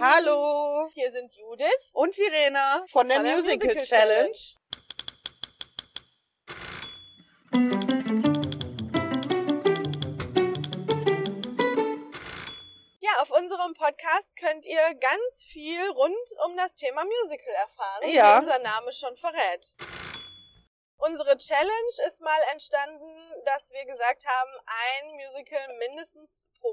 ihr Hallo Lieben. Hier sind Judith. und Verena von der, Von der Musical, Musical Challenge. Ja, auf unserem Podcast könnt ihr ganz viel rund um das Thema Musical erfahren, Ja. wie unser Name schon verrät. Unsere Challenge ist mal entstanden, dass wir gesagt haben, ein Musical mindestens pro.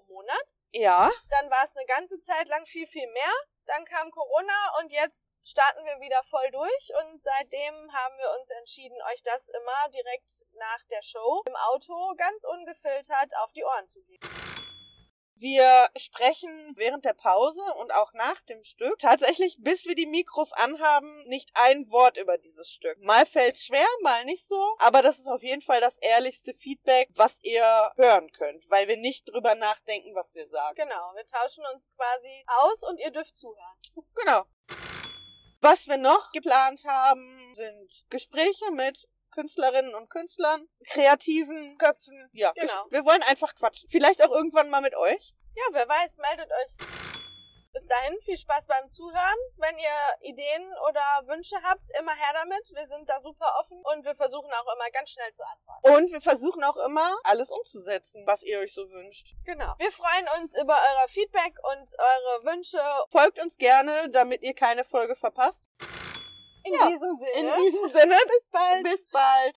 Ja, Dann war es eine ganze Zeit lang viel, viel mehr. Dann kam Corona und jetzt starten wir wieder voll durch. Und seitdem haben wir uns entschieden, euch das immer direkt nach der Show im Auto ganz ungefiltert auf die Ohren zu geben. Wir sprechen während der Pause und auch nach dem Stück tatsächlich, bis wir die Mikros anhaben, nicht ein Wort über dieses Stück. Mal fällt schwer, mal nicht so, aber das ist auf jeden Fall das ehrlichste Feedback, was ihr hören könnt, weil wir nicht drüber nachdenken, was wir sagen. Genau, wir tauschen uns quasi aus und ihr dürft zuhören. Genau. Was wir noch geplant haben, sind Gespräche mit Künstlerinnen und Künstlern, kreativen Köpfen. Ja, Genau. wir wollen einfach quatschen. Vielleicht auch irgendwann mal mit euch. Ja, wer weiß, meldet euch. Bis dahin, viel Spaß beim Zuhören. Wenn ihr Ideen oder Wünsche habt, immer her damit. Wir sind da super offen und wir versuchen auch immer ganz schnell zu antworten. Und wir versuchen auch immer, alles umzusetzen, was ihr euch so wünscht. Genau. Wir freuen uns über euer Feedback und eure Wünsche. Folgt uns gerne, damit ihr keine Folge verpasst. In Ja, diesem Sinne. In diesem Sinne, Bis bald. bis bald.